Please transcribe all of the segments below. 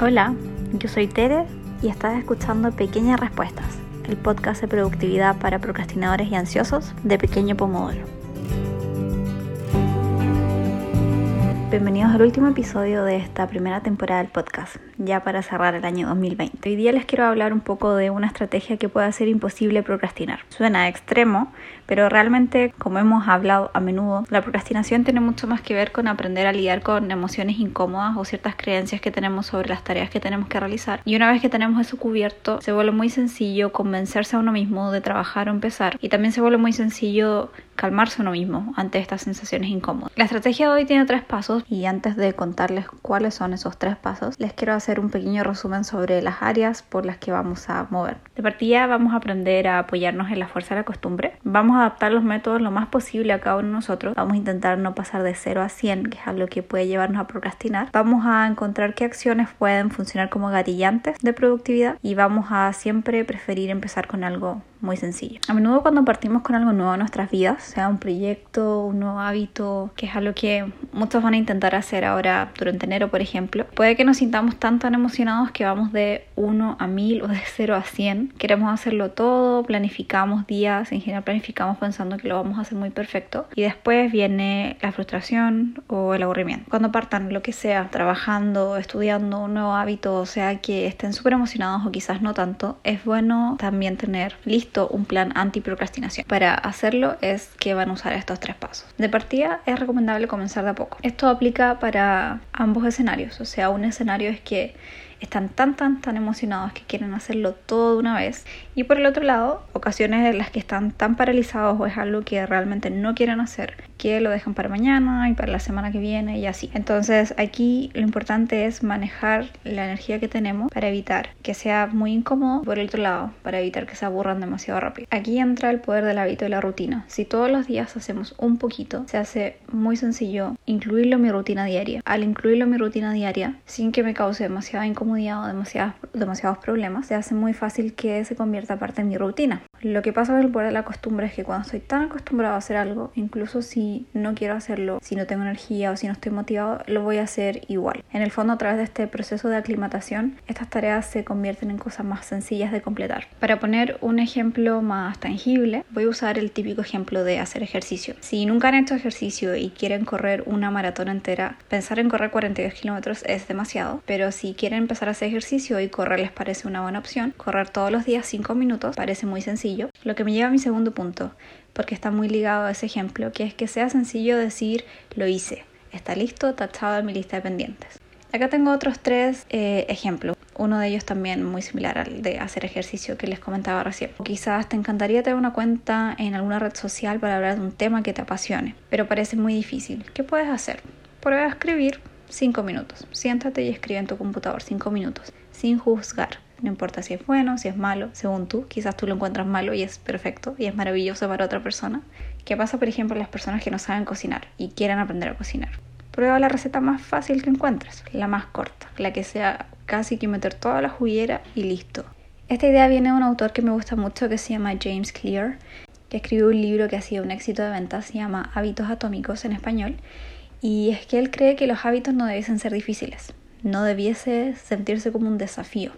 Hola, yo soy Tere y estás escuchando Pequeñas Respuestas, el podcast de productividad para procrastinadores y ansiosos de Pequeño Pomodoro. Bienvenidos al último episodio de esta primera temporada del podcast, ya para cerrar el año 2020. Hoy día les quiero hablar un poco de una estrategia que puede hacer imposible procrastinar. Suena extremo, pero realmente, como hemos hablado a menudo, la procrastinación tiene mucho más que ver con aprender a lidiar con emociones incómodas o ciertas creencias que tenemos sobre las tareas que tenemos que realizar. Y una vez que tenemos eso cubierto, se vuelve muy sencillo convencerse a uno mismo de trabajar o empezar. Y también se vuelve muy sencillo calmarse uno mismo ante estas sensaciones incómodas. La estrategia de hoy tiene tres pasos y antes de contarles cuáles son esos tres pasos, les quiero hacer un pequeño resumen sobre las áreas por las que vamos a mover. De partida vamos a aprender a apoyarnos en la fuerza de la costumbre. Vamos a adaptar los métodos lo más posible a cada uno de nosotros. Vamos a intentar no pasar de 0 a 100, que es algo que puede llevarnos a procrastinar. Vamos a encontrar qué acciones pueden funcionar como gatillantes de productividad y vamos a siempre preferir empezar con algo muy sencillo. A menudo cuando partimos con algo nuevo en nuestras vidas, sea un proyecto, un nuevo hábito, que es algo que muchos van a intentar hacer ahora durante enero, por ejemplo, puede que nos sintamos tan tan emocionados que vamos de 1 a 1000 o de 0 a 100. Queremos hacerlo todo, planificamos días, en general planificamos pensando que lo vamos a hacer muy perfecto y después viene la frustración o el aburrimiento. Cuando partan lo que sea, trabajando, estudiando un nuevo hábito, o sea que estén súper emocionados o quizás no tanto, es bueno también tener un plan anti-procrastinación. Para hacerlo es que van a usar estos tres pasos. De partida es recomendable comenzar de a poco. Esto aplica para ambos escenarios, o sea, un escenario es que están tan, tan, tan emocionados que quieren hacerlo todo de una vez. Y por el otro lado, ocasiones en las que están tan paralizados o es algo que realmente no quieren hacer, que lo dejan para mañana y para la semana que viene y así. Entonces aquí lo importante es manejar la energía que tenemos para evitar que sea muy incómodo. Por el otro lado, para evitar que se aburran demasiado rápido. Aquí entra el poder del hábito y la rutina. Si todos los días hacemos un poquito, se hace muy sencillo incluirlo en mi rutina diaria. Al incluirlo en mi rutina diaria, sin que me cause demasiada incomodidad, o demasiados, demasiados problemas, se hace muy fácil que se convierta parte de mi rutina. Lo que pasa con el poder de la costumbre es que cuando estoy tan acostumbrado a hacer algo, incluso si no quiero hacerlo, si no tengo energía o si no estoy motivado, lo voy a hacer igual. En el fondo, a través de este proceso de aclimatación, estas tareas se convierten en cosas más sencillas de completar. Para poner un ejemplo más tangible, voy a usar el típico ejemplo de hacer ejercicio. Si nunca han hecho ejercicio y quieren correr una maratón entera, pensar en correr 42 kilómetros es demasiado, pero si quieren empezar a hacer ejercicio y correr les parece una buena opción, correr todos los días 5 minutos parece muy sencillo lo que me lleva a mi segundo punto, porque está muy ligado a ese ejemplo, que es que sea sencillo decir lo hice, está listo, tachado en mi lista de pendientes. Acá tengo otros tres eh, ejemplos. Uno de ellos también muy similar al de hacer ejercicio que les comentaba recién. Quizás te encantaría tener una cuenta en alguna red social para hablar de un tema que te apasione, pero parece muy difícil. ¿Qué puedes hacer? Prueba a escribir 5 minutos. Siéntate y escribe en tu computador 5 minutos, sin juzgar. No importa si es bueno, si es malo, según tú. Quizás tú lo encuentras malo y es perfecto y es maravilloso para otra persona. ¿Qué pasa, por ejemplo, las personas que no saben cocinar y quieren aprender a cocinar? Prueba la receta más fácil que encuentres, la más corta, la que sea casi que meter toda la juguera y listo. Esta idea viene de un autor que me gusta mucho que se llama James Clear, que escribió un libro que ha sido un éxito de venta, se llama Hábitos Atómicos en español, y es que él cree que los hábitos no debiesen ser difíciles, no debiese sentirse como un desafío.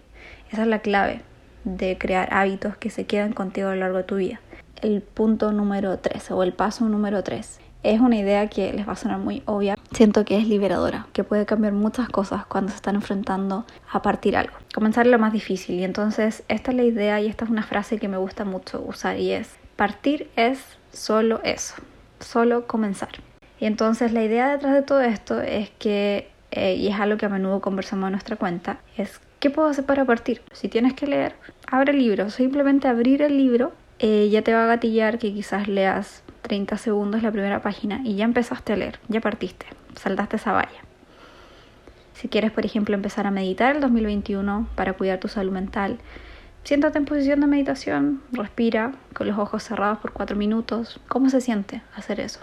Esa es la clave de crear hábitos que se quedan contigo a lo largo de tu vida. El punto número 3 o el paso número 3 es una idea que les va a sonar muy obvia. Siento que es liberadora, que puede cambiar muchas cosas cuando se están enfrentando a partir algo. Comenzar es lo más difícil y entonces esta es la idea y esta es una frase que me gusta mucho usar y es partir es solo eso, solo comenzar. Y entonces la idea detrás de todo esto es que, eh, y es algo que a menudo conversamos en nuestra cuenta, es ¿Qué puedo hacer para partir? Si tienes que leer, abre el libro. Simplemente abrir el libro eh, ya te va a gatillar que quizás leas 30 segundos la primera página y ya empezaste a leer, ya partiste, saltaste esa valla. Si quieres, por ejemplo, empezar a meditar el 2021 para cuidar tu salud mental, siéntate en posición de meditación, respira con los ojos cerrados por 4 minutos. ¿Cómo se siente hacer eso?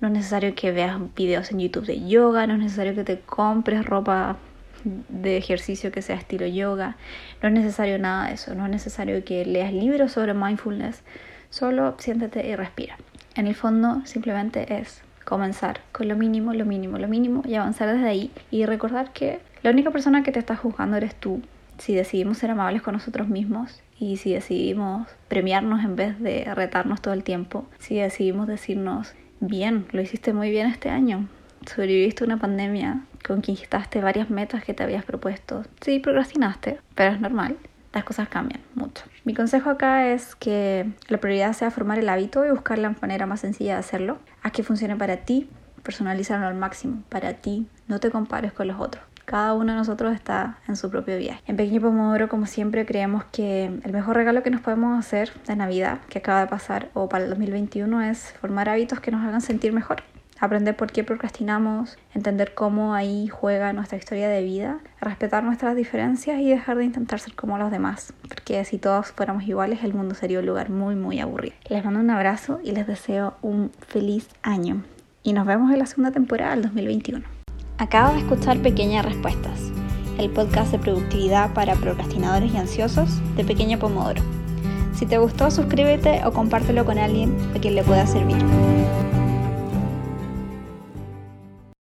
No es necesario que veas videos en YouTube de yoga, no es necesario que te compres ropa de ejercicio que sea estilo yoga. No es necesario nada de eso, no es necesario que leas libros sobre mindfulness, solo siéntate y respira. En el fondo simplemente es comenzar con lo mínimo, lo mínimo, lo mínimo y avanzar desde ahí y recordar que La única persona que te está juzgando eres tú. Si decidimos ser amables con nosotros mismos y si decidimos premiarnos en vez de retarnos todo el tiempo, si decidimos decirnos, bien, lo hiciste muy bien este año, sobreviviste una pandemia, conquistaste varias metas que te habías propuesto, sí, procrastinaste, pero es normal, las cosas cambian mucho. Mi consejo acá es que la prioridad sea formar el hábito y buscar la manera más sencilla de hacerlo, a que funcione para ti, personalizarlo al máximo, para ti, no te compares con los otros. Cada uno de nosotros está en su propio viaje. En Pequeño Pomodoro, como siempre, creemos que el mejor regalo que nos podemos hacer de Navidad, que acaba de pasar, o para el 2021, es formar hábitos que nos hagan sentir mejor aprender por qué procrastinamos, entender cómo ahí juega nuestra historia de vida, respetar nuestras diferencias y dejar de intentar ser como los demás, porque si todos fuéramos iguales el mundo sería un lugar muy muy aburrido. Les mando un abrazo y les deseo un feliz año y nos vemos en la segunda temporada del 2021. Acabo de escuchar Pequeñas Respuestas, el podcast de productividad para procrastinadores y ansiosos de Pequeño Pomodoro. Si te gustó, suscríbete o compártelo con alguien a quien le pueda servir.